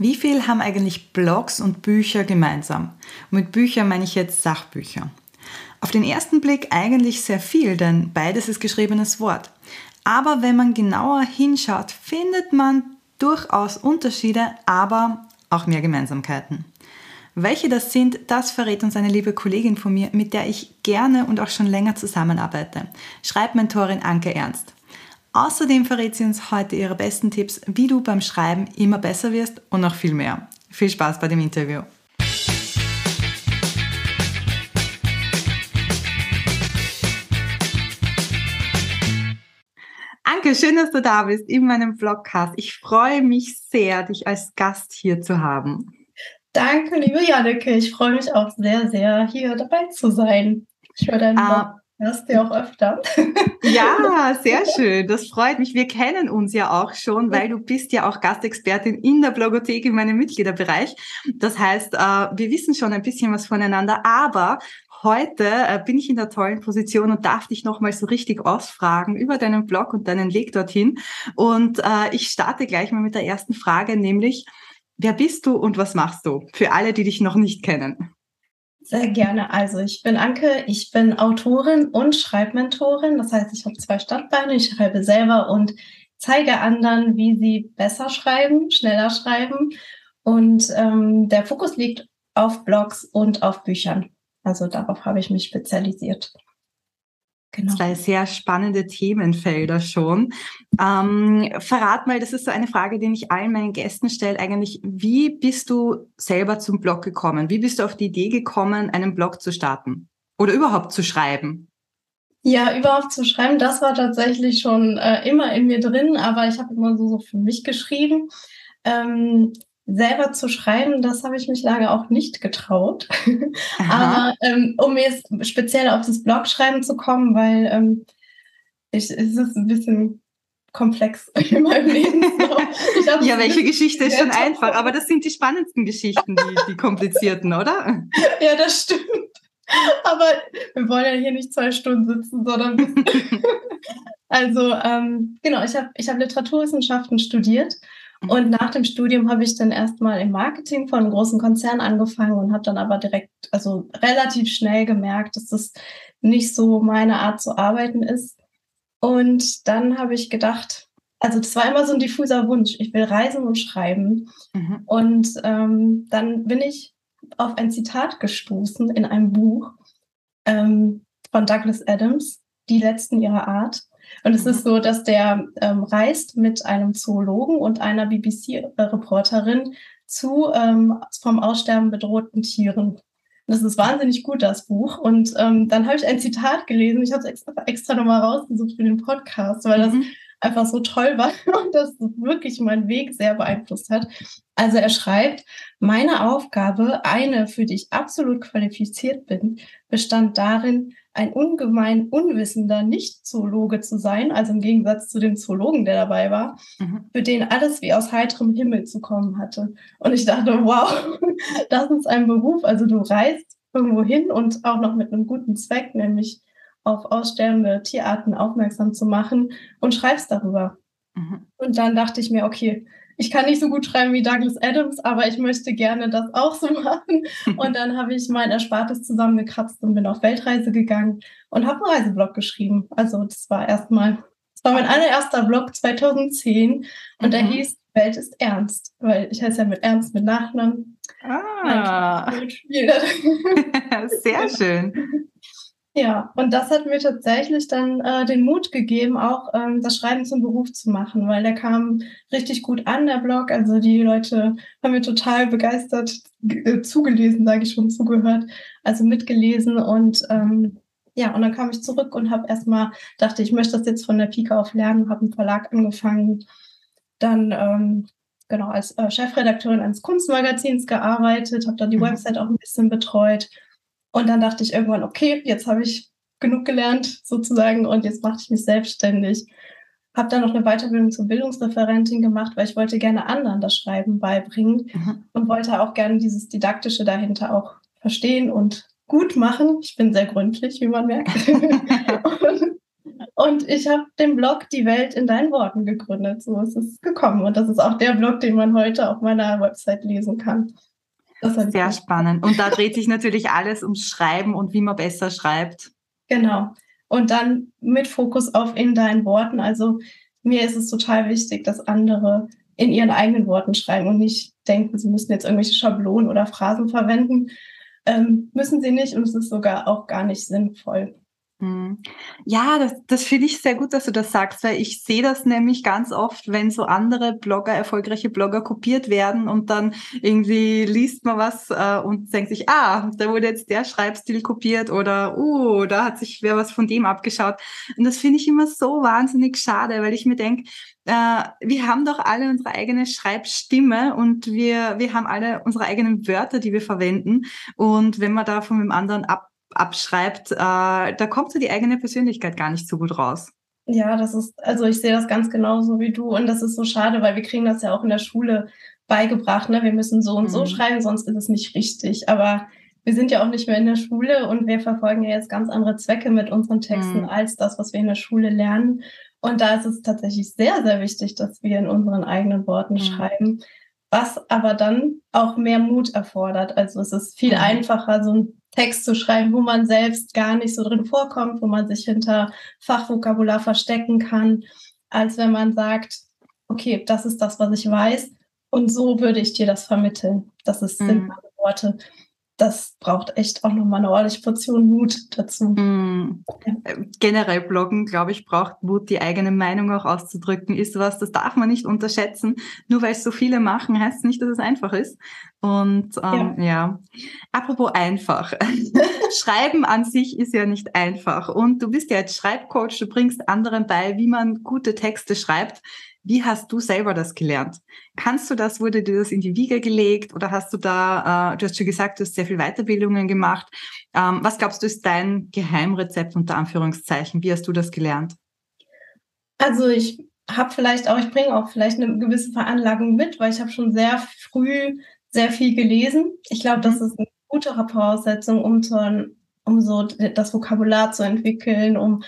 Wie viel haben eigentlich Blogs und Bücher gemeinsam? Und mit Büchern meine ich jetzt Sachbücher. Auf den ersten Blick eigentlich sehr viel, denn beides ist geschriebenes Wort. Aber wenn man genauer hinschaut, findet man durchaus Unterschiede, aber auch mehr Gemeinsamkeiten. Welche das sind, das verrät uns eine liebe Kollegin von mir, mit der ich gerne und auch schon länger zusammenarbeite. Schreibmentorin Anke Ernst. Außerdem verrät sie uns heute ihre besten Tipps, wie du beim Schreiben immer besser wirst und noch viel mehr. Viel Spaß bei dem Interview. Anke, schön, dass du da bist in meinem Vlogcast. Ich freue mich sehr, dich als Gast hier zu haben. Danke, liebe Janneke. Ich freue mich auch sehr, sehr, hier dabei zu sein. Ich höre deinen ah. Podcast ja auch öfter. Ja, sehr schön. Das freut mich. Wir kennen uns ja auch schon, weil du bist ja auch Gastexpertin in der Blogothek in meinem Mitgliederbereich. Das heißt, äh, wir wissen schon ein bisschen was voneinander, aber heute äh, bin ich in der tollen Position und darf dich nochmal so richtig ausfragen über deinen Blog und deinen Weg dorthin. Und äh, ich starte gleich mal mit der ersten Frage, nämlich, Wer bist du und was machst du? Für alle, die dich noch nicht kennen. Sehr gerne. Also ich bin Anke, ich bin Autorin und Schreibmentorin. Das heißt, ich habe zwei Standbeine. Ich schreibe selber und zeige anderen, wie sie besser schreiben, schneller schreiben. Und ähm, der Fokus liegt auf Blogs und auf Büchern. Also darauf habe ich mich spezialisiert. Genau. Zwei sehr spannende Themenfelder schon. Ähm, verrat mal, das ist so eine Frage, die ich allen meinen Gästen stelle, eigentlich, wie bist du selber zum Blog gekommen? Wie bist du auf die Idee gekommen, einen Blog zu starten? Oder überhaupt zu schreiben? Ja, überhaupt zu schreiben, das war tatsächlich schon äh, immer in mir drin, aber ich habe immer so, so für mich geschrieben. Ähm, selber zu schreiben, das habe ich mich lange auch nicht getraut. Aber ähm, um jetzt speziell auf das Blogschreiben zu kommen, weil ähm, ich, es ist ein bisschen komplex in meinem Leben. ja, welche Geschichte ist schon einfach, aber das sind die spannendsten Geschichten, die, die komplizierten, oder? ja, das stimmt. Aber wir wollen ja hier nicht zwei Stunden sitzen, sondern also ähm, genau, ich habe ich hab Literaturwissenschaften studiert und nach dem Studium habe ich dann erstmal im Marketing von einem großen Konzern angefangen und habe dann aber direkt, also relativ schnell gemerkt, dass das nicht so meine Art zu arbeiten ist. Und dann habe ich gedacht, also das war immer so ein diffuser Wunsch, ich will reisen und schreiben. Mhm. Und ähm, dann bin ich auf ein Zitat gestoßen in einem Buch ähm, von Douglas Adams, Die letzten ihrer Art. Und es ist mhm. so, dass der ähm, reist mit einem Zoologen und einer BBC-Reporterin zu ähm, vom Aussterben bedrohten Tieren. Das ist wahnsinnig gut, das Buch. Und ähm, dann habe ich ein Zitat gelesen. Ich habe es extra, extra nochmal rausgesucht für den Podcast, weil das mhm. einfach so toll war und das wirklich meinen Weg sehr beeinflusst hat. Also er schreibt, meine Aufgabe, eine, für die ich absolut qualifiziert bin, bestand darin, ein ungemein unwissender Nicht-Zoologe zu sein, also im Gegensatz zu dem Zoologen, der dabei war, mhm. für den alles wie aus heiterem Himmel zu kommen hatte. Und ich dachte, wow, das ist ein Beruf. Also du reist irgendwo hin und auch noch mit einem guten Zweck, nämlich auf aussterbende Tierarten aufmerksam zu machen und schreibst darüber. Mhm. Und dann dachte ich mir, okay, ich kann nicht so gut schreiben wie Douglas Adams, aber ich möchte gerne das auch so machen. Und dann habe ich mein Erspartes zusammengekratzt und bin auf Weltreise gegangen und habe einen Reiseblog geschrieben. Also das war erstmal, das war mein allererster Blog 2010 und mhm. der hieß Welt ist ernst, weil ich heiße ja mit Ernst mit Nachnamen. Ah, sehr schön. Ja, und das hat mir tatsächlich dann äh, den Mut gegeben, auch ähm, das Schreiben zum Beruf zu machen, weil der kam richtig gut an, der Blog. Also die Leute haben mir total begeistert äh, zugelesen, sage ich schon, zugehört, also mitgelesen und ähm, ja, und dann kam ich zurück und habe erstmal, dachte ich, möchte das jetzt von der Pike auf lernen, habe im Verlag angefangen, dann ähm, genau als äh, Chefredakteurin eines Kunstmagazins gearbeitet, habe dann die mhm. Website auch ein bisschen betreut und dann dachte ich irgendwann, okay, jetzt habe ich genug gelernt sozusagen und jetzt mache ich mich selbstständig. Habe dann noch eine Weiterbildung zur Bildungsreferentin gemacht, weil ich wollte gerne anderen das Schreiben beibringen mhm. und wollte auch gerne dieses Didaktische dahinter auch verstehen und gut machen. Ich bin sehr gründlich, wie man merkt. und, Und ich habe den Blog Die Welt in deinen Worten gegründet. So ist es gekommen. Und das ist auch der Blog, den man heute auf meiner Website lesen kann. Sehr spannend. Und da dreht sich natürlich alles ums Schreiben und wie man besser schreibt. Genau. Und dann mit Fokus auf in deinen Worten. Also mir ist es total wichtig, dass andere in ihren eigenen Worten schreiben und nicht denken, sie müssen jetzt irgendwelche Schablonen oder Phrasen verwenden. Ähm, müssen sie nicht und es ist sogar auch gar nicht sinnvoll. Hm. Ja, das, das finde ich sehr gut, dass du das sagst, weil ich sehe das nämlich ganz oft, wenn so andere Blogger, erfolgreiche Blogger kopiert werden und dann irgendwie liest man was äh, und denkt sich, ah, da wurde jetzt der Schreibstil kopiert oder, uh, da hat sich wer was von dem abgeschaut. Und das finde ich immer so wahnsinnig schade, weil ich mir denke, äh, wir haben doch alle unsere eigene Schreibstimme und wir, wir haben alle unsere eigenen Wörter, die wir verwenden. Und wenn man da von dem anderen ab abschreibt, äh, da kommt so die eigene Persönlichkeit gar nicht so gut raus. Ja, das ist, also ich sehe das ganz genauso wie du und das ist so schade, weil wir kriegen das ja auch in der Schule beigebracht, ne? Wir müssen so und so mhm. schreiben, sonst ist es nicht richtig. Aber wir sind ja auch nicht mehr in der Schule und wir verfolgen ja jetzt ganz andere Zwecke mit unseren Texten mhm. als das, was wir in der Schule lernen. Und da ist es tatsächlich sehr, sehr wichtig, dass wir in unseren eigenen Worten mhm. schreiben, was aber dann auch mehr Mut erfordert. Also es ist viel mhm. einfacher, so ein Text zu schreiben, wo man selbst gar nicht so drin vorkommt, wo man sich hinter Fachvokabular verstecken kann, als wenn man sagt, okay, das ist das, was ich weiß und so würde ich dir das vermitteln. Das ist, mhm. sind meine Worte das braucht echt auch nochmal eine ordentliche Portion Mut dazu. Mm. Generell Bloggen, glaube ich, braucht Mut, die eigene Meinung auch auszudrücken, ist was, das darf man nicht unterschätzen. Nur weil es so viele machen, heißt nicht, dass es einfach ist. Und ähm, ja. ja. apropos einfach. Schreiben an sich ist ja nicht einfach. Und du bist ja jetzt Schreibcoach, du bringst anderen bei, wie man gute Texte schreibt. Wie hast du selber das gelernt? Kannst du das, wurde dir das in die Wiege gelegt oder hast du da, äh, du hast schon gesagt, du hast sehr viel Weiterbildungen gemacht. Ähm, was glaubst du ist dein Geheimrezept unter Anführungszeichen? Wie hast du das gelernt? Also ich habe vielleicht auch, ich bringe auch vielleicht eine gewisse Veranlagung mit, weil ich habe schon sehr früh sehr viel gelesen. Ich glaube, das mhm. ist eine gute Voraussetzung, um so ein um so das Vokabular zu entwickeln, um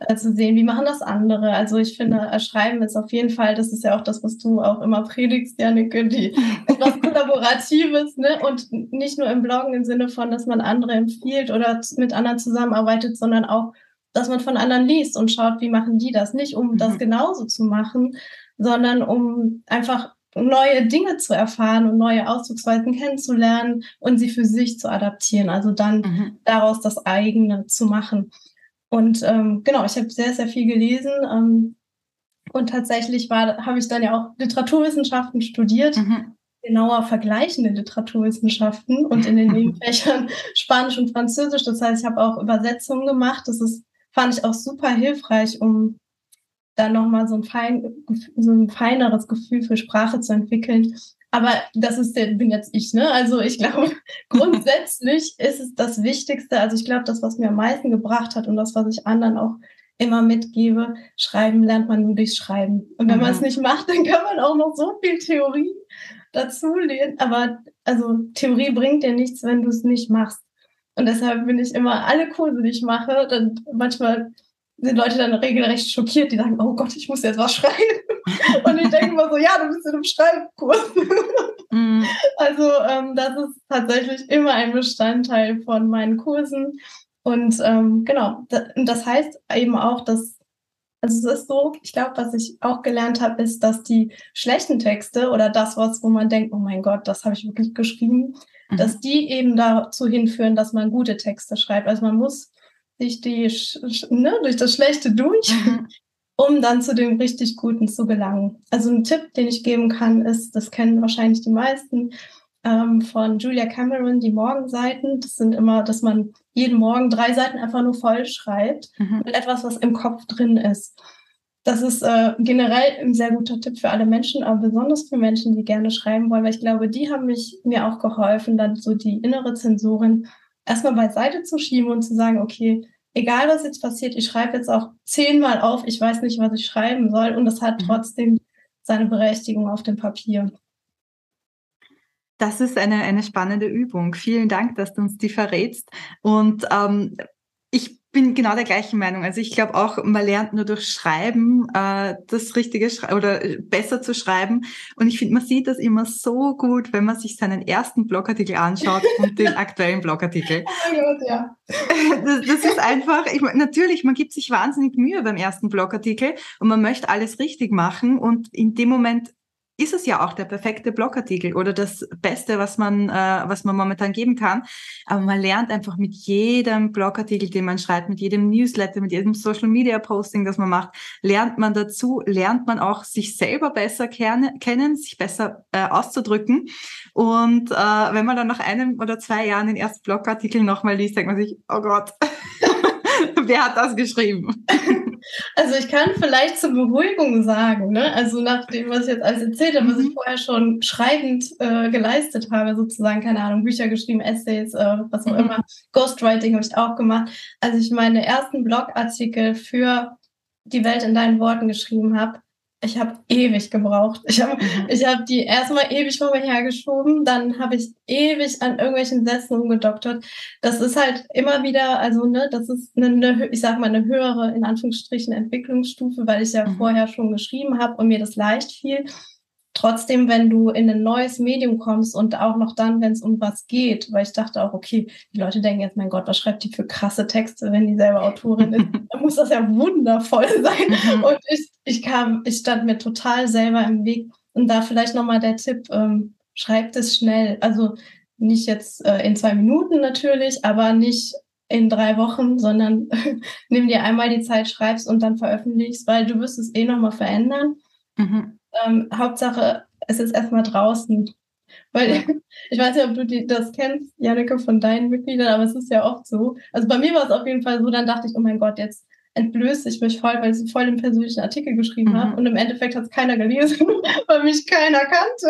äh, zu sehen, wie machen das andere. Also ich finde, äh, Schreiben ist auf jeden Fall, das ist ja auch das, was du auch immer predigst, Janneke, die etwas Kollaboratives, ne? Und nicht nur im Bloggen im Sinne von, dass man andere empfiehlt oder mit anderen zusammenarbeitet, sondern auch, dass man von anderen liest und schaut, wie machen die das. Nicht um mhm. das genauso zu machen, sondern um einfach neue Dinge zu erfahren und neue Ausdrucksweisen kennenzulernen und sie für sich zu adaptieren. Also dann mhm. daraus das eigene zu machen. Und ähm, genau, ich habe sehr, sehr viel gelesen. Ähm, und tatsächlich habe ich dann ja auch Literaturwissenschaften studiert. Mhm. Genauer vergleichende Literaturwissenschaften und in den Nebenfächern Spanisch und Französisch. Das heißt, ich habe auch Übersetzungen gemacht. Das ist, fand ich auch super hilfreich, um dann nochmal so ein, fein, so ein feineres Gefühl für Sprache zu entwickeln. Aber das ist der, bin jetzt ich, ne? Also ich glaube, grundsätzlich ist es das Wichtigste. Also ich glaube, das, was mir am meisten gebracht hat und das, was ich anderen auch immer mitgebe, schreiben lernt man nur durch Schreiben. Und wenn mhm. man es nicht macht, dann kann man auch noch so viel Theorie dazu lernen. Aber also Theorie bringt dir nichts, wenn du es nicht machst. Und deshalb bin ich immer alle Kurse, die ich mache, dann manchmal sind Leute dann regelrecht schockiert, die sagen, oh Gott, ich muss jetzt was schreiben. Und ich denke immer so, ja, du bist in einem Schreibkurs. Mm. Also ähm, das ist tatsächlich immer ein Bestandteil von meinen Kursen. Und ähm, genau, das, das heißt eben auch, dass, also es ist so, ich glaube, was ich auch gelernt habe, ist, dass die schlechten Texte oder das, was, wo man denkt, oh mein Gott, das habe ich wirklich geschrieben, mhm. dass die eben dazu hinführen, dass man gute Texte schreibt. Also man muss durch, die, ne, durch das Schlechte durch, mhm. um dann zu dem richtig Guten zu gelangen. Also ein Tipp, den ich geben kann, ist, das kennen wahrscheinlich die meisten, ähm, von Julia Cameron, die Morgenseiten. Das sind immer, dass man jeden Morgen drei Seiten einfach nur voll schreibt mhm. mit etwas, was im Kopf drin ist. Das ist äh, generell ein sehr guter Tipp für alle Menschen, aber besonders für Menschen, die gerne schreiben wollen, weil ich glaube, die haben mich mir auch geholfen, dann so die innere Zensorin erstmal beiseite zu schieben und zu sagen, okay, egal was jetzt passiert, ich schreibe jetzt auch zehnmal auf, ich weiß nicht, was ich schreiben soll und das hat mhm. trotzdem seine Berechtigung auf dem Papier. Das ist eine, eine spannende Übung. Vielen Dank, dass du uns die verrätst. Und ähm, ich bin genau der gleichen Meinung. Also ich glaube auch, man lernt nur durch Schreiben äh, das Richtige Schre oder äh, besser zu schreiben. Und ich finde, man sieht das immer so gut, wenn man sich seinen ersten Blogartikel anschaut und den aktuellen Blogartikel. Oh ja. Das, das ist einfach, ich, natürlich, man gibt sich wahnsinnig Mühe beim ersten Blogartikel und man möchte alles richtig machen. Und in dem Moment ist es ja auch der perfekte Blogartikel oder das Beste, was man, äh, was man momentan geben kann. Aber man lernt einfach mit jedem Blogartikel, den man schreibt, mit jedem Newsletter, mit jedem Social Media Posting, das man macht, lernt man dazu, lernt man auch sich selber besser kennen, sich besser äh, auszudrücken. Und äh, wenn man dann nach einem oder zwei Jahren den ersten Blogartikel nochmal liest, denkt man sich, oh Gott, wer hat das geschrieben? Also ich kann vielleicht zur Beruhigung sagen, ne? also nach dem, was ich jetzt alles erzählt habe, was ich mhm. vorher schon schreibend äh, geleistet habe, sozusagen, keine Ahnung, Bücher geschrieben, Essays, äh, was auch mhm. immer, Ghostwriting habe ich auch gemacht. Als ich meine ersten Blogartikel für die Welt in deinen Worten geschrieben habe, ich habe ewig gebraucht. Ich habe mhm. ich hab die erstmal ewig vor mir hergeschoben, dann habe ich ewig an irgendwelchen Sätzen umgedoktert. Das ist halt immer wieder, also ne, das ist eine, eine ich sag mal, eine höhere, in Anführungsstrichen, Entwicklungsstufe, weil ich ja mhm. vorher schon geschrieben habe und mir das leicht fiel. Trotzdem, wenn du in ein neues Medium kommst und auch noch dann, wenn es um was geht, weil ich dachte auch, okay, die Leute denken jetzt, mein Gott, was schreibt die für krasse Texte, wenn die selber Autorin ist? Dann muss das ja wundervoll sein. Mhm. Und ich, ich kam, ich stand mir total selber im Weg. Und da vielleicht nochmal der Tipp, ähm, schreibt es schnell. Also nicht jetzt äh, in zwei Minuten natürlich, aber nicht in drei Wochen, sondern nimm dir einmal die Zeit, schreibst und dann veröffentlichst, weil du wirst es eh nochmal verändern. Mhm ähm, Hauptsache, es ist erstmal draußen. Weil ich weiß nicht, ob du die, das kennst, Janneke, von deinen Mitgliedern, aber es ist ja oft so. Also bei mir war es auf jeden Fall so, dann dachte ich, oh mein Gott, jetzt entblöße ich mich voll, weil ich voll den persönlichen Artikel geschrieben mhm. habe. Und im Endeffekt hat es keiner gelesen, weil mich keiner kannte.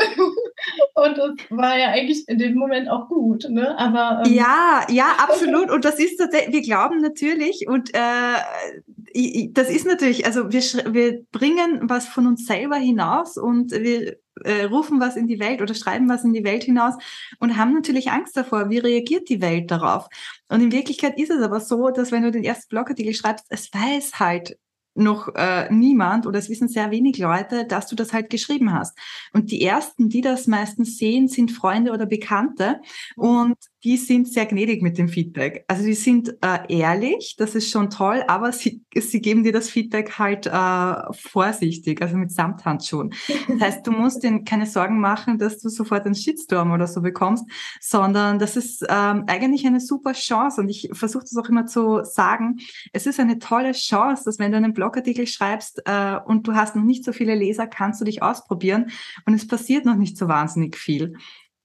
Und das war ja eigentlich in dem Moment auch gut. Ne? Aber ähm, ja, ja, absolut. Und das ist tatsächlich, wir glauben natürlich und äh, das ist natürlich, also wir, wir bringen was von uns selber hinaus und wir äh, rufen was in die Welt oder schreiben was in die Welt hinaus und haben natürlich Angst davor, wie reagiert die Welt darauf. Und in Wirklichkeit ist es aber so, dass wenn du den ersten Blogartikel schreibst, es weiß halt noch äh, niemand oder es wissen sehr wenig Leute, dass du das halt geschrieben hast. Und die ersten, die das meistens sehen, sind Freunde oder Bekannte und die sind sehr gnädig mit dem Feedback. Also die sind äh, ehrlich, das ist schon toll, aber sie, sie geben dir das Feedback halt äh, vorsichtig, also mit Samthandschuhen. Das heißt, du musst dir keine Sorgen machen, dass du sofort einen Shitstorm oder so bekommst, sondern das ist ähm, eigentlich eine super Chance und ich versuche das auch immer zu sagen. Es ist eine tolle Chance, dass wenn du einen Blogartikel schreibst äh, und du hast noch nicht so viele Leser, kannst du dich ausprobieren und es passiert noch nicht so wahnsinnig viel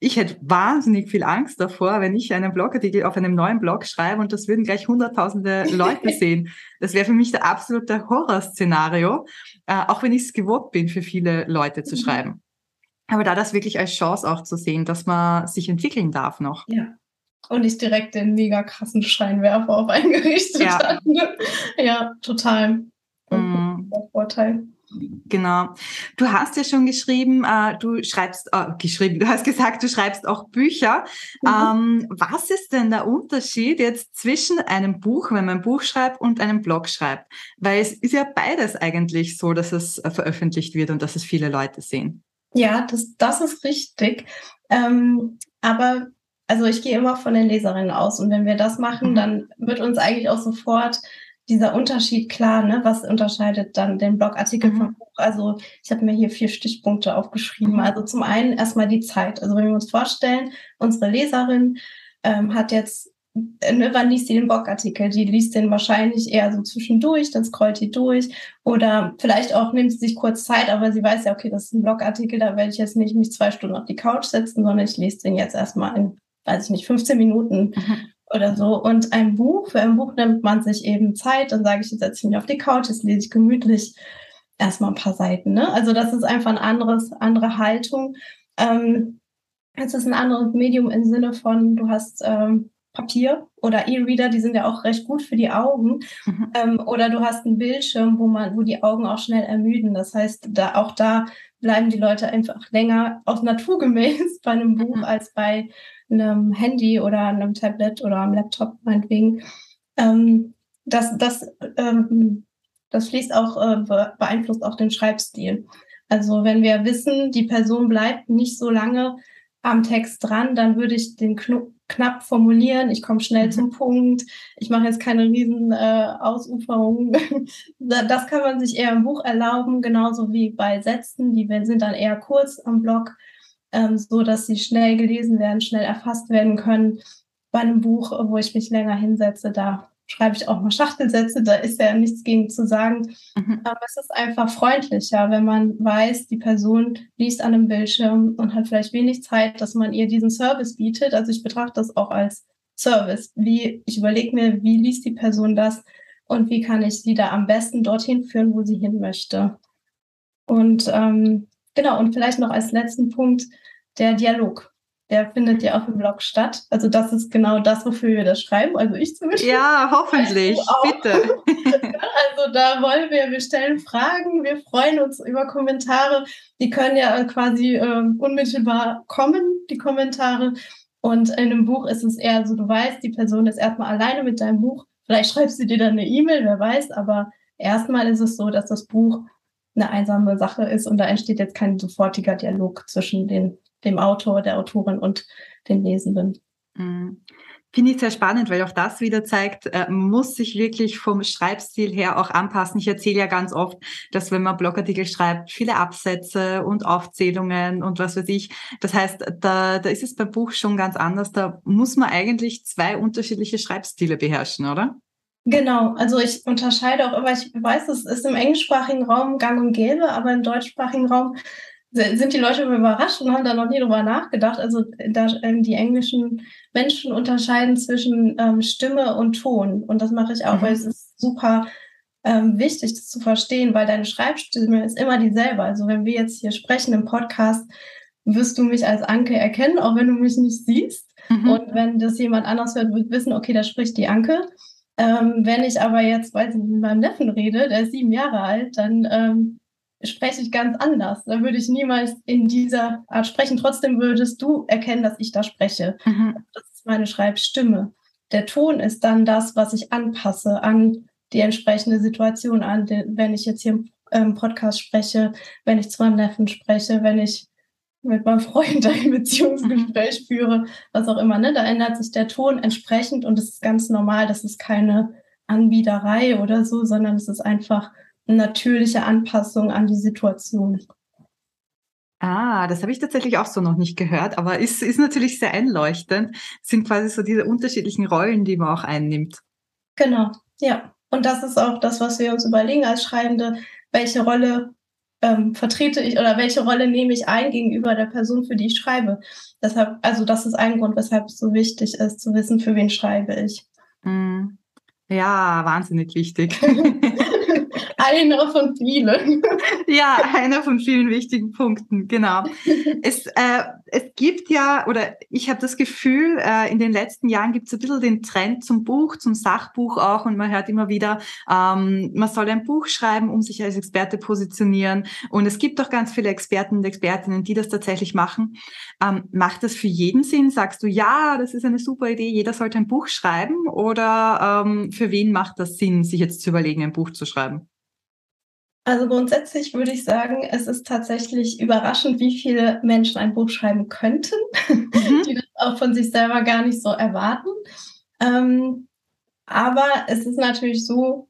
ich hätte wahnsinnig viel Angst davor, wenn ich einen Blogartikel auf einem neuen Blog schreibe und das würden gleich hunderttausende Leute sehen. Das wäre für mich der absolute Horrorszenario, äh, auch wenn ich es gewohnt bin, für viele Leute zu mhm. schreiben. Aber da das wirklich als Chance auch zu sehen, dass man sich entwickeln darf noch. Ja. Und nicht direkt den mega krassen Scheinwerfer auf eingerichtet ja. hat. Ja, total. Mhm. Vorteil. Genau. Du hast ja schon geschrieben, äh, du schreibst, äh, geschrieben, du hast gesagt, du schreibst auch Bücher. Mhm. Ähm, was ist denn der Unterschied jetzt zwischen einem Buch, wenn man ein Buch schreibt, und einem Blog schreibt? Weil es ist ja beides eigentlich so, dass es äh, veröffentlicht wird und dass es viele Leute sehen. Ja, das, das ist richtig. Ähm, aber also ich gehe immer von den Leserinnen aus und wenn wir das machen, mhm. dann wird uns eigentlich auch sofort dieser Unterschied klar, ne? Was unterscheidet dann den Blogartikel mhm. vom Buch? Also ich habe mir hier vier Stichpunkte aufgeschrieben. Mhm. Also zum einen erstmal die Zeit. Also wenn wir uns vorstellen, unsere Leserin ähm, hat jetzt, ne, wann liest sie den Blogartikel? Die liest den wahrscheinlich eher so zwischendurch, dann scrollt die durch oder vielleicht auch nimmt sie sich kurz Zeit, aber sie weiß ja, okay, das ist ein Blogartikel, da werde ich jetzt nicht mich zwei Stunden auf die Couch setzen, sondern ich lese den jetzt erstmal in, weiß ich nicht, 15 Minuten. Mhm oder so. Und ein Buch, für ein Buch nimmt man sich eben Zeit. Dann sage ich, jetzt setze ich mich auf die Couch, jetzt lese ich gemütlich erstmal ein paar Seiten. Ne? Also das ist einfach ein anderes, andere Haltung. Ähm, es ist ein anderes Medium im Sinne von, du hast ähm, Papier oder E-Reader, die sind ja auch recht gut für die Augen. Mhm. Ähm, oder du hast einen Bildschirm, wo man, wo die Augen auch schnell ermüden. Das heißt, da auch da bleiben die Leute einfach länger aus naturgemäß bei einem Buch mhm. als bei einem Handy oder einem Tablet oder einem Laptop meinetwegen. Ähm, das, das, ähm, das fließt auch, äh, beeinflusst auch den Schreibstil. Also wenn wir wissen, die Person bleibt nicht so lange am Text dran, dann würde ich den Knu knapp formulieren, ich komme schnell mhm. zum Punkt, ich mache jetzt keine riesen äh, Ausuferungen. das kann man sich eher im Buch erlauben, genauso wie bei Sätzen, die sind dann eher kurz am Blog, ähm, so dass sie schnell gelesen werden, schnell erfasst werden können. Bei einem Buch, wo ich mich länger hinsetze, da schreibe ich auch mal Schachtelsätze, da ist ja nichts gegen zu sagen. Mhm. Aber es ist einfach freundlicher, wenn man weiß, die Person liest an einem Bildschirm und hat vielleicht wenig Zeit, dass man ihr diesen Service bietet. Also ich betrachte das auch als Service. Wie, ich überlege mir, wie liest die Person das und wie kann ich sie da am besten dorthin führen, wo sie hin möchte. Und ähm, genau, und vielleicht noch als letzten Punkt der Dialog der findet ja auf dem Blog statt. Also das ist genau das, wofür wir das schreiben. Also ich zumindest. Ja, hoffentlich. Bitte. also da wollen wir, wir stellen Fragen, wir freuen uns über Kommentare. Die können ja quasi äh, unmittelbar kommen, die Kommentare. Und in einem Buch ist es eher so, du weißt, die Person ist erstmal alleine mit deinem Buch. Vielleicht schreibst du dir dann eine E-Mail, wer weiß, aber erstmal ist es so, dass das Buch eine einsame Sache ist und da entsteht jetzt kein sofortiger Dialog zwischen den dem Autor, der Autorin und den Lesenden. Mhm. Finde ich sehr spannend, weil auch das wieder zeigt, äh, man muss sich wirklich vom Schreibstil her auch anpassen. Ich erzähle ja ganz oft, dass wenn man Blogartikel schreibt, viele Absätze und Aufzählungen und was weiß ich. Das heißt, da, da ist es beim Buch schon ganz anders. Da muss man eigentlich zwei unterschiedliche Schreibstile beherrschen, oder? Genau, also ich unterscheide auch immer, ich weiß, es ist im englischsprachigen Raum gang und gäbe, aber im deutschsprachigen Raum sind die Leute überrascht und haben da noch nie drüber nachgedacht. Also da, ähm, die englischen Menschen unterscheiden zwischen ähm, Stimme und Ton. Und das mache ich auch, mhm. weil es ist super ähm, wichtig, das zu verstehen, weil deine Schreibstimme ist immer dieselbe. Also wenn wir jetzt hier sprechen im Podcast, wirst du mich als Anke erkennen, auch wenn du mich nicht siehst. Mhm. Und wenn das jemand anders hört, wird wissen, okay, da spricht die Anke. Ähm, wenn ich aber jetzt, weiß ich nicht, mit meinem Neffen rede, der ist sieben Jahre alt, dann ähm, spreche ich ganz anders. Da würde ich niemals in dieser Art sprechen. Trotzdem würdest du erkennen, dass ich da spreche. Mhm. Das ist meine Schreibstimme. Der Ton ist dann das, was ich anpasse an die entsprechende Situation, an wenn ich jetzt hier im ähm, Podcast spreche, wenn ich zu meinem Neffen spreche, wenn ich mit meinem Freund ein Beziehungsgespräch mhm. führe, was auch immer. Ne? Da ändert sich der Ton entsprechend und es ist ganz normal. Das ist keine Anbiederei oder so, sondern es ist einfach natürliche Anpassung an die Situation. Ah, das habe ich tatsächlich auch so noch nicht gehört, aber ist, ist natürlich sehr einleuchtend. Es sind quasi so diese unterschiedlichen Rollen, die man auch einnimmt. Genau, ja. Und das ist auch das, was wir uns überlegen als Schreibende, welche Rolle ähm, vertrete ich oder welche Rolle nehme ich ein gegenüber der Person, für die ich schreibe. Deshalb, also das ist ein Grund, weshalb es so wichtig ist, zu wissen, für wen schreibe ich. Mm. Ja, wahnsinnig wichtig. einer von vielen. Ja, einer von vielen wichtigen Punkten, genau. Es, äh, es gibt ja, oder ich habe das Gefühl, äh, in den letzten Jahren gibt es ein bisschen den Trend zum Buch, zum Sachbuch auch und man hört immer wieder, ähm, man soll ein Buch schreiben, um sich als Experte positionieren. Und es gibt auch ganz viele Experten und Expertinnen, die das tatsächlich machen. Ähm, macht das für jeden Sinn? Sagst du, ja, das ist eine super Idee, jeder sollte ein Buch schreiben? Oder ähm, für wen macht das Sinn, sich jetzt zu überlegen, ein Buch zu schreiben? Also grundsätzlich würde ich sagen, es ist tatsächlich überraschend, wie viele Menschen ein Buch schreiben könnten, mhm. die das auch von sich selber gar nicht so erwarten. Ähm, aber es ist natürlich so,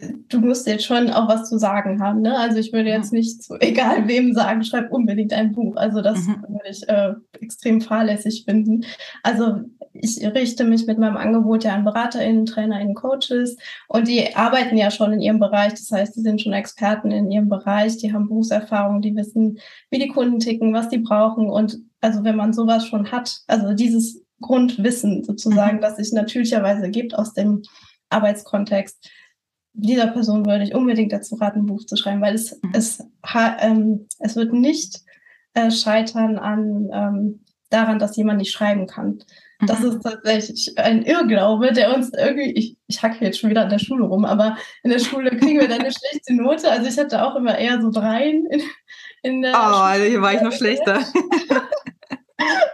du musst jetzt schon auch was zu sagen haben. Ne? Also ich würde jetzt nicht zu egal wem sagen, schreib unbedingt ein Buch. Also das mhm. würde ich äh, extrem fahrlässig finden. Also ich richte mich mit meinem Angebot ja an BeraterInnen, TrainerInnen, Coaches und die arbeiten ja schon in ihrem Bereich. Das heißt, die sind schon Experten in ihrem Bereich, die haben Berufserfahrung, die wissen, wie die Kunden ticken, was die brauchen. Und also wenn man sowas schon hat, also dieses Grundwissen sozusagen, mhm. das sich natürlicherweise gibt aus dem Arbeitskontext, dieser Person würde ich unbedingt dazu raten, ein Buch zu schreiben, weil es, mhm. es, ähm, es wird nicht äh, scheitern an ähm, daran, dass jemand nicht schreiben kann. Das mhm. ist tatsächlich ein Irrglaube, der uns irgendwie, ich, ich hacke jetzt schon wieder an der Schule rum, aber in der Schule kriegen wir dann eine schlechte Note. Also ich hatte auch immer eher so dreien in, in der Oh, also hier war ich noch schlechter.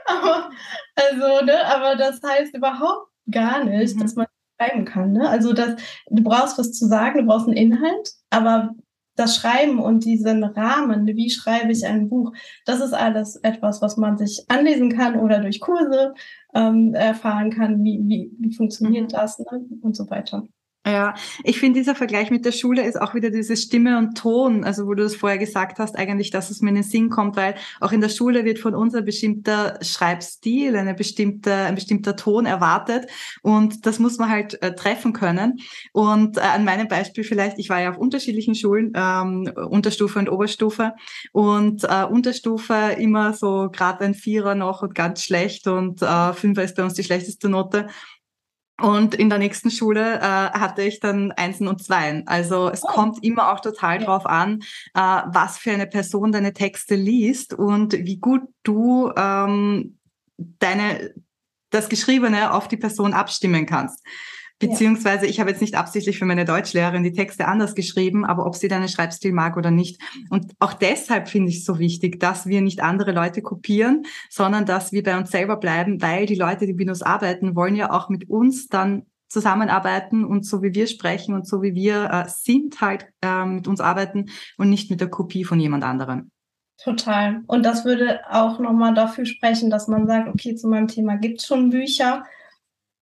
aber, also, ne, aber das heißt überhaupt gar nicht, mhm. dass man schreiben kann. Ne? Also das, du brauchst was zu sagen, du brauchst einen Inhalt, aber das Schreiben und diesen Rahmen, wie schreibe ich ein Buch, das ist alles etwas, was man sich anlesen kann oder durch Kurse ähm, erfahren kann, wie, wie, wie funktioniert mhm. das ne? und so weiter. Ja, ich finde, dieser Vergleich mit der Schule ist auch wieder diese Stimme und Ton, also wo du das vorher gesagt hast, eigentlich, dass es mir in den Sinn kommt, weil auch in der Schule wird von uns ein bestimmter Schreibstil, eine bestimmte, ein bestimmter Ton erwartet und das muss man halt äh, treffen können. Und äh, an meinem Beispiel vielleicht, ich war ja auf unterschiedlichen Schulen, ähm, Unterstufe und Oberstufe und äh, Unterstufe immer so gerade ein Vierer noch und ganz schlecht und äh, Fünfer ist bei uns die schlechteste Note. Und in der nächsten Schule äh, hatte ich dann Einsen und Zweien. Also es oh. kommt immer auch total ja. drauf an, äh, was für eine Person deine Texte liest und wie gut du ähm, deine das Geschriebene auf die Person abstimmen kannst. Beziehungsweise ich habe jetzt nicht absichtlich für meine Deutschlehrerin die Texte anders geschrieben, aber ob sie deinen Schreibstil mag oder nicht. Und auch deshalb finde ich es so wichtig, dass wir nicht andere Leute kopieren, sondern dass wir bei uns selber bleiben, weil die Leute, die mit uns arbeiten, wollen ja auch mit uns dann zusammenarbeiten und so wie wir sprechen und so wie wir äh, sind halt äh, mit uns arbeiten und nicht mit der Kopie von jemand anderem. Total. Und das würde auch nochmal dafür sprechen, dass man sagt, okay, zu meinem Thema gibt es schon Bücher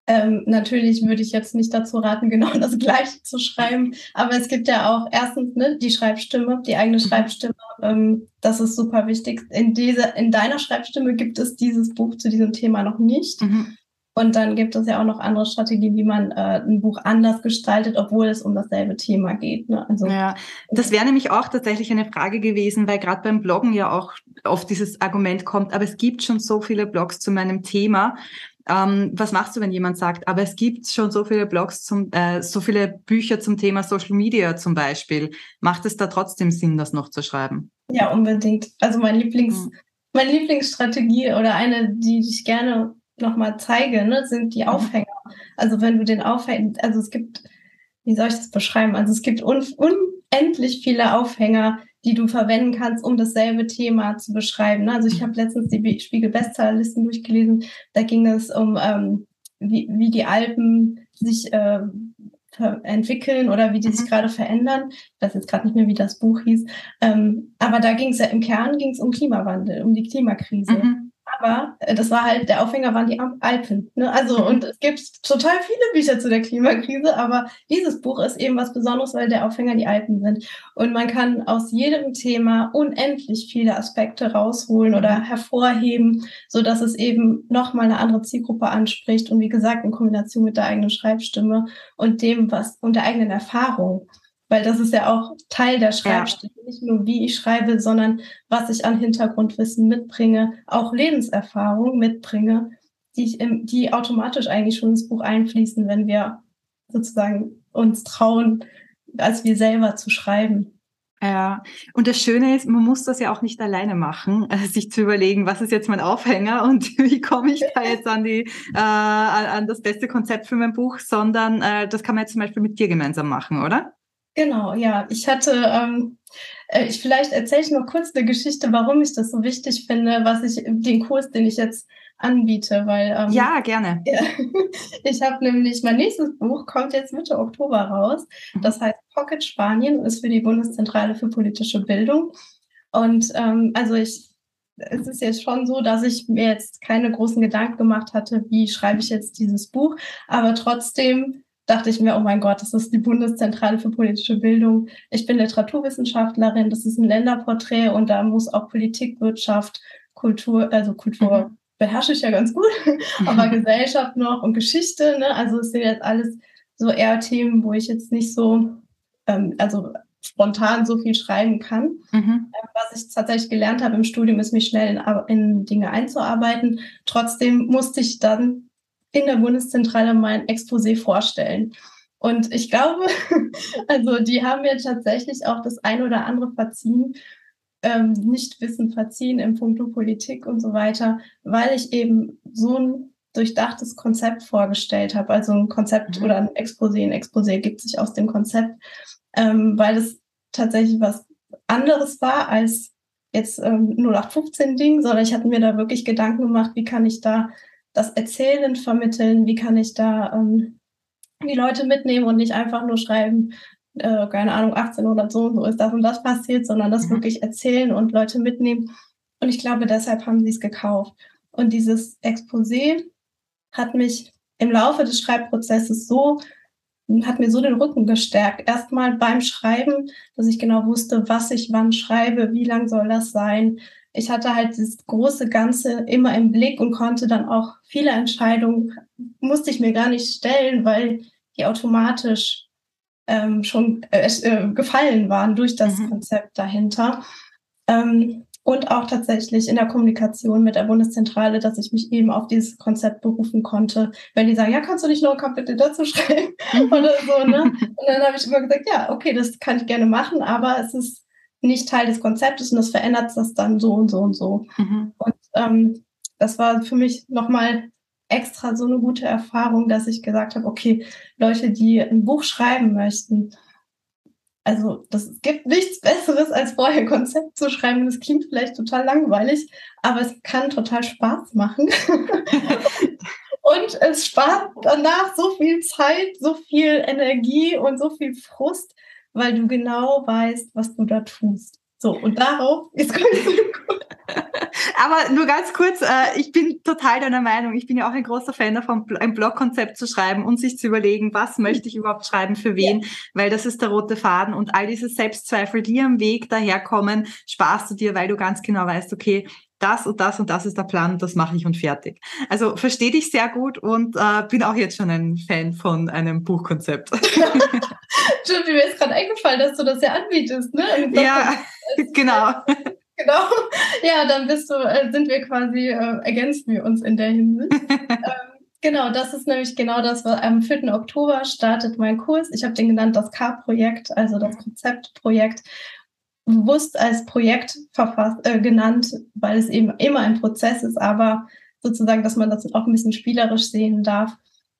ähm, natürlich würde ich jetzt nicht dazu raten, genau das Gleiche zu schreiben, aber es gibt ja auch erstens ne, die Schreibstimme, die eigene mhm. Schreibstimme. Ähm, das ist super wichtig. In, diese, in deiner Schreibstimme gibt es dieses Buch zu diesem Thema noch nicht. Mhm. Und dann gibt es ja auch noch andere Strategien, wie man äh, ein Buch anders gestaltet, obwohl es um dasselbe Thema geht. Ne? Also, ja, das wäre nämlich auch tatsächlich eine Frage gewesen, weil gerade beim Bloggen ja auch oft dieses Argument kommt, aber es gibt schon so viele Blogs zu meinem Thema. Ähm, was machst du, wenn jemand sagt, aber es gibt schon so viele Blogs zum, äh, so viele Bücher zum Thema Social Media zum Beispiel. Macht es da trotzdem Sinn, das noch zu schreiben? Ja, unbedingt. Also mein Lieblings, mhm. meine Lieblingsstrategie oder eine, die ich gerne nochmal zeige, ne, sind die mhm. Aufhänger. Also wenn du den Aufhänger, also es gibt, wie soll ich das beschreiben? Also es gibt un, unendlich viele Aufhänger, die du verwenden kannst, um dasselbe Thema zu beschreiben. Also ich habe letztens die Spiegel-Bestsellerlisten durchgelesen. Da ging es um, ähm, wie, wie die Alpen sich äh, entwickeln oder wie die sich mhm. gerade verändern. Ich weiß jetzt gerade nicht mehr, wie das Buch hieß. Ähm, aber da ging es ja im Kern ging es um Klimawandel, um die Klimakrise. Mhm aber äh, das war halt, der Aufhänger waren die Alpen. Ne? Also, mhm. und es gibt total viele Bücher zu der Klimakrise, aber dieses Buch ist eben was Besonderes, weil der Aufhänger die Alpen sind. Und man kann aus jedem Thema unendlich viele Aspekte rausholen oder hervorheben, so dass es eben nochmal eine andere Zielgruppe anspricht. Und wie gesagt, in Kombination mit der eigenen Schreibstimme und dem, was, und der eigenen Erfahrung weil das ist ja auch Teil der Schreibstil. Ja. Nicht nur, wie ich schreibe, sondern was ich an Hintergrundwissen mitbringe, auch Lebenserfahrung mitbringe, die, ich im, die automatisch eigentlich schon ins Buch einfließen, wenn wir sozusagen uns trauen, als wir selber zu schreiben. Ja, und das Schöne ist, man muss das ja auch nicht alleine machen, äh, sich zu überlegen, was ist jetzt mein Aufhänger und wie komme ich da jetzt an die äh, an das beste Konzept für mein Buch, sondern äh, das kann man jetzt zum Beispiel mit dir gemeinsam machen, oder? Genau, ja. Ich hatte, ähm, äh, ich vielleicht erzähle ich noch kurz eine Geschichte, warum ich das so wichtig finde, was ich den Kurs, den ich jetzt anbiete, weil ähm, ja gerne. Ja, ich habe nämlich mein nächstes Buch kommt jetzt Mitte Oktober raus. Mhm. Das heißt Pocket Spanien ist für die Bundeszentrale für politische Bildung und ähm, also ich es ist jetzt schon so, dass ich mir jetzt keine großen Gedanken gemacht hatte, wie schreibe ich jetzt dieses Buch, aber trotzdem dachte ich mir, oh mein Gott, das ist die Bundeszentrale für politische Bildung. Ich bin Literaturwissenschaftlerin, das ist ein Länderporträt und da muss auch Politik, Wirtschaft, Kultur, also Kultur mhm. beherrsche ich ja ganz gut, aber Gesellschaft noch und Geschichte, ne? Also es sind jetzt alles so eher Themen, wo ich jetzt nicht so, ähm, also spontan so viel schreiben kann. Mhm. Ähm, was ich tatsächlich gelernt habe im Studium, ist mich schnell in, in Dinge einzuarbeiten. Trotzdem musste ich dann in der Bundeszentrale mein Exposé vorstellen. Und ich glaube, also die haben mir tatsächlich auch das ein oder andere verziehen, ähm, nicht Wissen verziehen im Punkto Politik und so weiter, weil ich eben so ein durchdachtes Konzept vorgestellt habe. Also ein Konzept mhm. oder ein Exposé. Ein Exposé gibt sich aus dem Konzept, ähm, weil es tatsächlich was anderes war als jetzt ähm, 0815-Ding, sondern ich hatte mir da wirklich Gedanken gemacht, wie kann ich da das Erzählen vermitteln? Wie kann ich da ähm, die Leute mitnehmen und nicht einfach nur schreiben, äh, keine Ahnung, 1800 so und so ist das und das passiert, sondern das mhm. wirklich erzählen und Leute mitnehmen. Und ich glaube, deshalb haben sie es gekauft. Und dieses Exposé hat mich im Laufe des Schreibprozesses so, hat mir so den Rücken gestärkt. Erstmal beim Schreiben, dass ich genau wusste, was ich wann schreibe, wie lang soll das sein. Ich hatte halt das große Ganze immer im Blick und konnte dann auch viele Entscheidungen, musste ich mir gar nicht stellen, weil die automatisch ähm, schon äh, äh, gefallen waren durch das mhm. Konzept dahinter. Ähm, und auch tatsächlich in der Kommunikation mit der Bundeszentrale, dass ich mich eben auf dieses Konzept berufen konnte. Wenn die sagen, ja, kannst du nicht noch ein Kapitel dazu schreiben mhm. oder so, ne? Und dann habe ich immer gesagt, ja, okay, das kann ich gerne machen, aber es ist nicht Teil des Konzeptes und das verändert das dann so und so und so. Mhm. Und ähm, das war für mich nochmal extra so eine gute Erfahrung, dass ich gesagt habe, okay, Leute, die ein Buch schreiben möchten, also das gibt nichts Besseres, als vorher ein Konzept zu schreiben. Das klingt vielleicht total langweilig, aber es kann total Spaß machen. und es spart danach so viel Zeit, so viel Energie und so viel Frust, weil du genau weißt, was du da tust. So, und darauf ist. Aber nur ganz kurz, äh, ich bin total deiner Meinung. Ich bin ja auch ein großer Fan davon, ein Blogkonzept zu schreiben und sich zu überlegen, was möchte ich überhaupt schreiben, für wen, ja. weil das ist der rote Faden und all diese Selbstzweifel, die am Weg daherkommen, sparst du dir, weil du ganz genau weißt, okay, das und das und das ist der Plan, das mache ich und fertig. Also verstehe dich sehr gut und äh, bin auch jetzt schon ein Fan von einem Buchkonzept. Stimmt, mir ist gerade eingefallen, dass du das ja anbietest, ne? Ja, genau. Genau. Ja, dann bist du, äh, sind wir quasi, äh, ergänzen wir uns in der Hinsicht. ähm, genau, das ist nämlich genau das, was am 4. Oktober startet mein Kurs. Ich habe den genannt das K-Projekt, also das Konzeptprojekt bewusst als Projekt verfasst, äh, genannt, weil es eben immer ein Prozess ist, aber sozusagen, dass man das auch ein bisschen spielerisch sehen darf.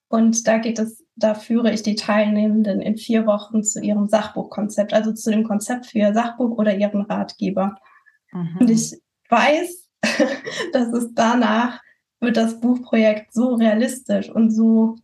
Und da geht es, da führe ich die Teilnehmenden in vier Wochen zu ihrem Sachbuchkonzept, also zu dem Konzept für ihr Sachbuch oder ihren Ratgeber. Mhm. Und ich weiß, dass es danach wird das Buchprojekt so realistisch und so,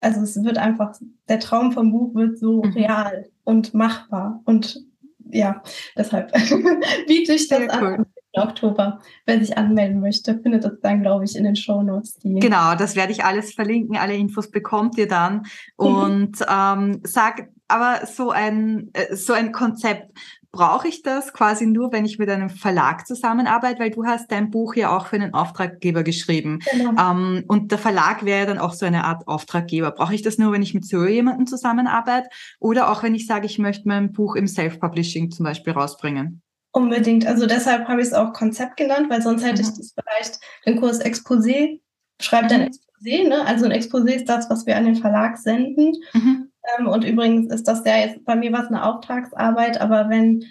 also es wird einfach, der Traum vom Buch wird so mhm. real und machbar. Und ja, deshalb biete ich das Sehr an. Cool. Oktober. Wer sich anmelden möchte, findet das dann, glaube ich, in den Shownotes. Die genau, das werde ich alles verlinken. Alle Infos bekommt ihr dann. Mhm. Und ähm, sag aber so ein, äh, so ein Konzept, brauche ich das quasi nur, wenn ich mit einem Verlag zusammenarbeite, weil du hast dein Buch ja auch für einen Auftraggeber geschrieben. Genau. Ähm, und der Verlag wäre ja dann auch so eine Art Auftraggeber. Brauche ich das nur, wenn ich mit so jemandem zusammenarbeite oder auch wenn ich sage, ich möchte mein Buch im Self-Publishing zum Beispiel rausbringen? Unbedingt. Also deshalb habe ich es auch Konzept genannt, weil sonst hätte mhm. ich das vielleicht den Kurs Exposé, schreibt ein Exposé, ne? Also ein Exposé ist das, was wir an den Verlag senden. Mhm. Ähm, und übrigens ist das ja jetzt bei mir was eine Auftragsarbeit, aber wenn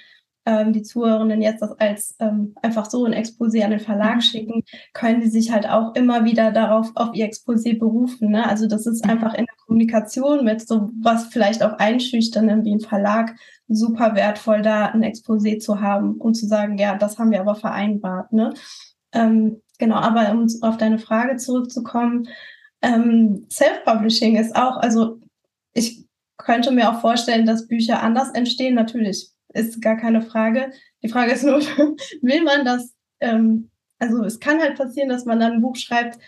ähm, die Zuhörenden jetzt das als ähm, einfach so ein Exposé an den Verlag mhm. schicken, können die sich halt auch immer wieder darauf auf ihr Exposé berufen. Ne? Also das ist mhm. einfach in der Kommunikation mit so was vielleicht auch einschüchternem wie ein Verlag super wertvoll, da ein Exposé zu haben und zu sagen, ja, das haben wir aber vereinbart. Ne? Ähm, genau, aber um auf deine Frage zurückzukommen, ähm, Self-Publishing ist auch, also ich könnte mir auch vorstellen, dass Bücher anders entstehen. Natürlich ist gar keine Frage. Die Frage ist nur, will man das? Ähm, also es kann halt passieren, dass man dann ein Buch schreibt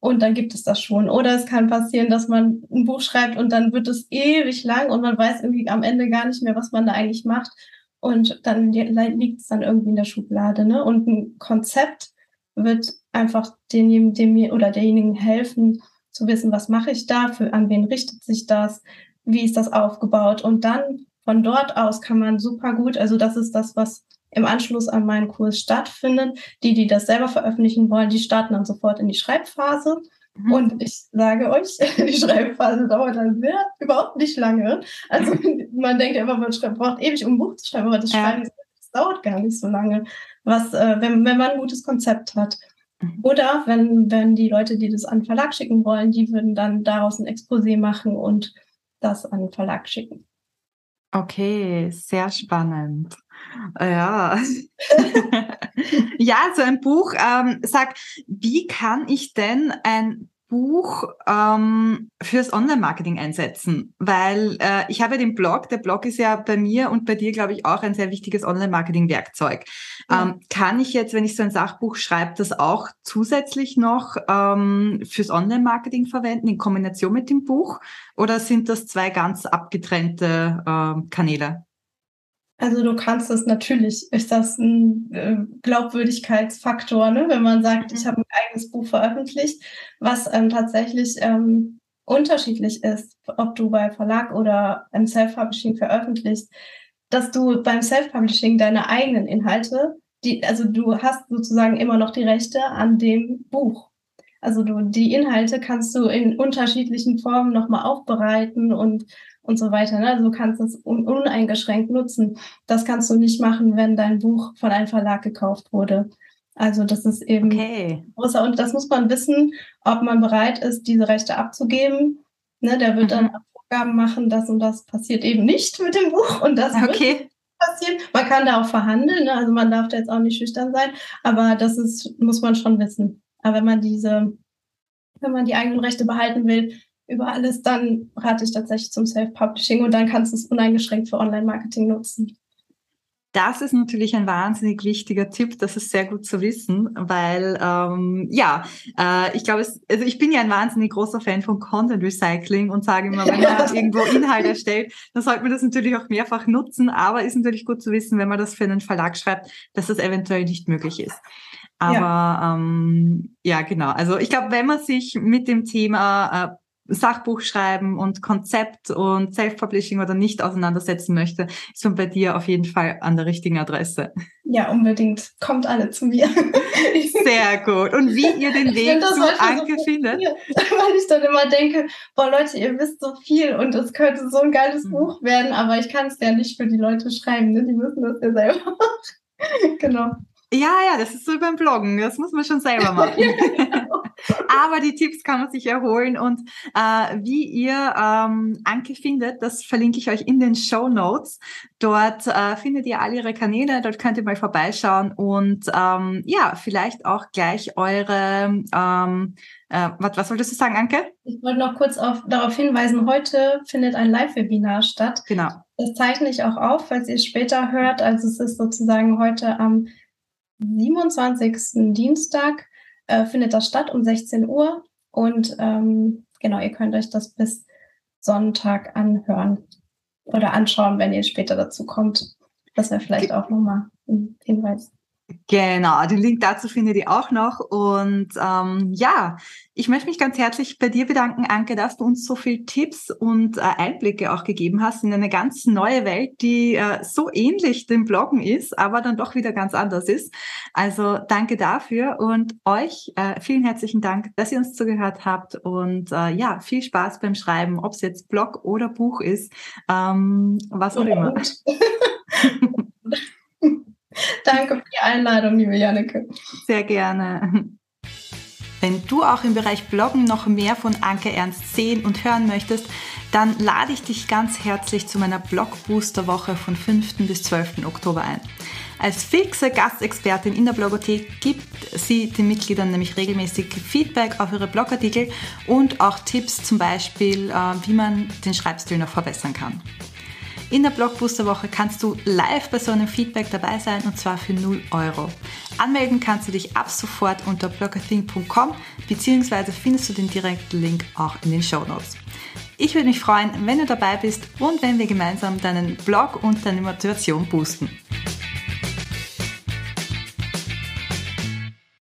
und dann gibt es das schon. Oder es kann passieren, dass man ein Buch schreibt und dann wird es ewig lang und man weiß irgendwie am Ende gar nicht mehr, was man da eigentlich macht. Und dann liegt es dann irgendwie in der Schublade. Ne? Und ein Konzept wird einfach dem, dem oder derjenigen helfen, zu wissen, was mache ich da, für, an wen richtet sich das, wie ist das aufgebaut. Und dann von dort aus kann man super gut, also das ist das, was im Anschluss an meinen Kurs stattfindet. Die, die das selber veröffentlichen wollen, die starten dann sofort in die Schreibphase. Mhm. Und ich sage euch, die Schreibphase dauert dann sehr, überhaupt nicht lange. Also man denkt ja immer, man braucht ewig, um ein Buch zu schreiben, aber das Schreiben ja. das dauert gar nicht so lange, was, äh, wenn, wenn man ein gutes Konzept hat. Mhm. Oder wenn, wenn die Leute, die das an den Verlag schicken wollen, die würden dann daraus ein Exposé machen und das an den Verlag schicken. Okay, sehr spannend. Ja. ja, so ein Buch. Ähm, sag, wie kann ich denn ein Buch ähm, fürs Online-Marketing einsetzen? Weil äh, ich habe ja den Blog, der Blog ist ja bei mir und bei dir, glaube ich, auch ein sehr wichtiges Online-Marketing-Werkzeug. Ja. Ähm, kann ich jetzt, wenn ich so ein Sachbuch schreibe, das auch zusätzlich noch ähm, fürs Online-Marketing verwenden, in Kombination mit dem Buch? Oder sind das zwei ganz abgetrennte äh, Kanäle? Also du kannst es natürlich, ist das ein äh, Glaubwürdigkeitsfaktor, ne? wenn man sagt, mhm. ich habe ein eigenes Buch veröffentlicht, was ähm, tatsächlich ähm, unterschiedlich ist, ob du bei Verlag oder im Self-Publishing veröffentlichst, dass du beim Self-Publishing deine eigenen Inhalte, die, also du hast sozusagen immer noch die Rechte an dem Buch. Also du, die Inhalte kannst du in unterschiedlichen Formen nochmal aufbereiten und und so weiter. Ne? Also du kannst es uneingeschränkt nutzen. Das kannst du nicht machen, wenn dein Buch von einem Verlag gekauft wurde. Also das ist eben okay. großer und das muss man wissen, ob man bereit ist, diese Rechte abzugeben. Ne, der wird mhm. dann Vorgaben machen, das und das passiert eben nicht mit dem Buch und das okay. wird passieren. Man kann da auch verhandeln, ne? also man darf da jetzt auch nicht schüchtern sein, aber das ist, muss man schon wissen. Aber wenn man diese, wenn man die eigenen Rechte behalten will, über alles, dann rate ich tatsächlich zum Self-Publishing und dann kannst du es uneingeschränkt für Online-Marketing nutzen. Das ist natürlich ein wahnsinnig wichtiger Tipp. Das ist sehr gut zu wissen, weil ähm, ja, äh, ich glaube, also ich bin ja ein wahnsinnig großer Fan von Content Recycling und sage immer, wenn man irgendwo Inhalt erstellt, dann sollte man das natürlich auch mehrfach nutzen. Aber ist natürlich gut zu wissen, wenn man das für einen Verlag schreibt, dass das eventuell nicht möglich ist. Aber ja, ähm, ja genau. Also ich glaube, wenn man sich mit dem Thema äh, Sachbuch schreiben und Konzept und Self-Publishing oder nicht auseinandersetzen möchte, ist man bei dir auf jeden Fall an der richtigen Adresse. Ja, unbedingt. Kommt alle zu mir. Sehr gut. Und wie ihr den Weg zu Anke so findet? Weil ich dann immer denke, boah Leute, ihr wisst so viel und es könnte so ein geiles mhm. Buch werden, aber ich kann es ja nicht für die Leute schreiben. Ne? Die müssen das ja selber machen. genau. Ja, ja, das ist so beim Bloggen. Das muss man schon selber machen. Aber die Tipps kann man sich erholen. Und äh, wie ihr ähm, Anke findet, das verlinke ich euch in den Show Notes. Dort äh, findet ihr all ihre Kanäle, dort könnt ihr mal vorbeischauen und ähm, ja, vielleicht auch gleich eure ähm, äh, was, was wolltest du sagen, Anke? Ich wollte noch kurz auf, darauf hinweisen, heute findet ein Live-Webinar statt. Genau. Das zeichne ich auch auf, falls ihr es später hört. Also es ist sozusagen heute am 27. Dienstag äh, findet das statt um 16 Uhr. Und ähm, genau, ihr könnt euch das bis Sonntag anhören oder anschauen, wenn ihr später dazu kommt. Das wäre vielleicht auch nochmal ein Hinweis. Genau, den Link dazu findet ihr auch noch. Und ähm, ja, ich möchte mich ganz herzlich bei dir bedanken, Anke, dass du uns so viel Tipps und äh, Einblicke auch gegeben hast in eine ganz neue Welt, die äh, so ähnlich dem Bloggen ist, aber dann doch wieder ganz anders ist. Also danke dafür und euch äh, vielen herzlichen Dank, dass ihr uns zugehört habt. Und äh, ja, viel Spaß beim Schreiben, ob es jetzt Blog oder Buch ist, ähm, was auch immer. Danke für die Einladung, liebe Janneke. Sehr gerne. Wenn du auch im Bereich Bloggen noch mehr von Anke Ernst sehen und hören möchtest, dann lade ich dich ganz herzlich zu meiner Blogbooster-Woche von 5. bis 12. Oktober ein. Als fixe Gastexpertin in der Blogothek gibt sie den Mitgliedern nämlich regelmäßig Feedback auf ihre Blogartikel und auch Tipps zum Beispiel, äh, wie man den Schreibstil noch verbessern kann. In der Blogbooster-Woche kannst du live bei so einem Feedback dabei sein und zwar für 0 Euro. Anmelden kannst du dich ab sofort unter bloggerthing.com beziehungsweise findest du den direkten Link auch in den Show Notes. Ich würde mich freuen, wenn du dabei bist und wenn wir gemeinsam deinen Blog und deine Motivation boosten.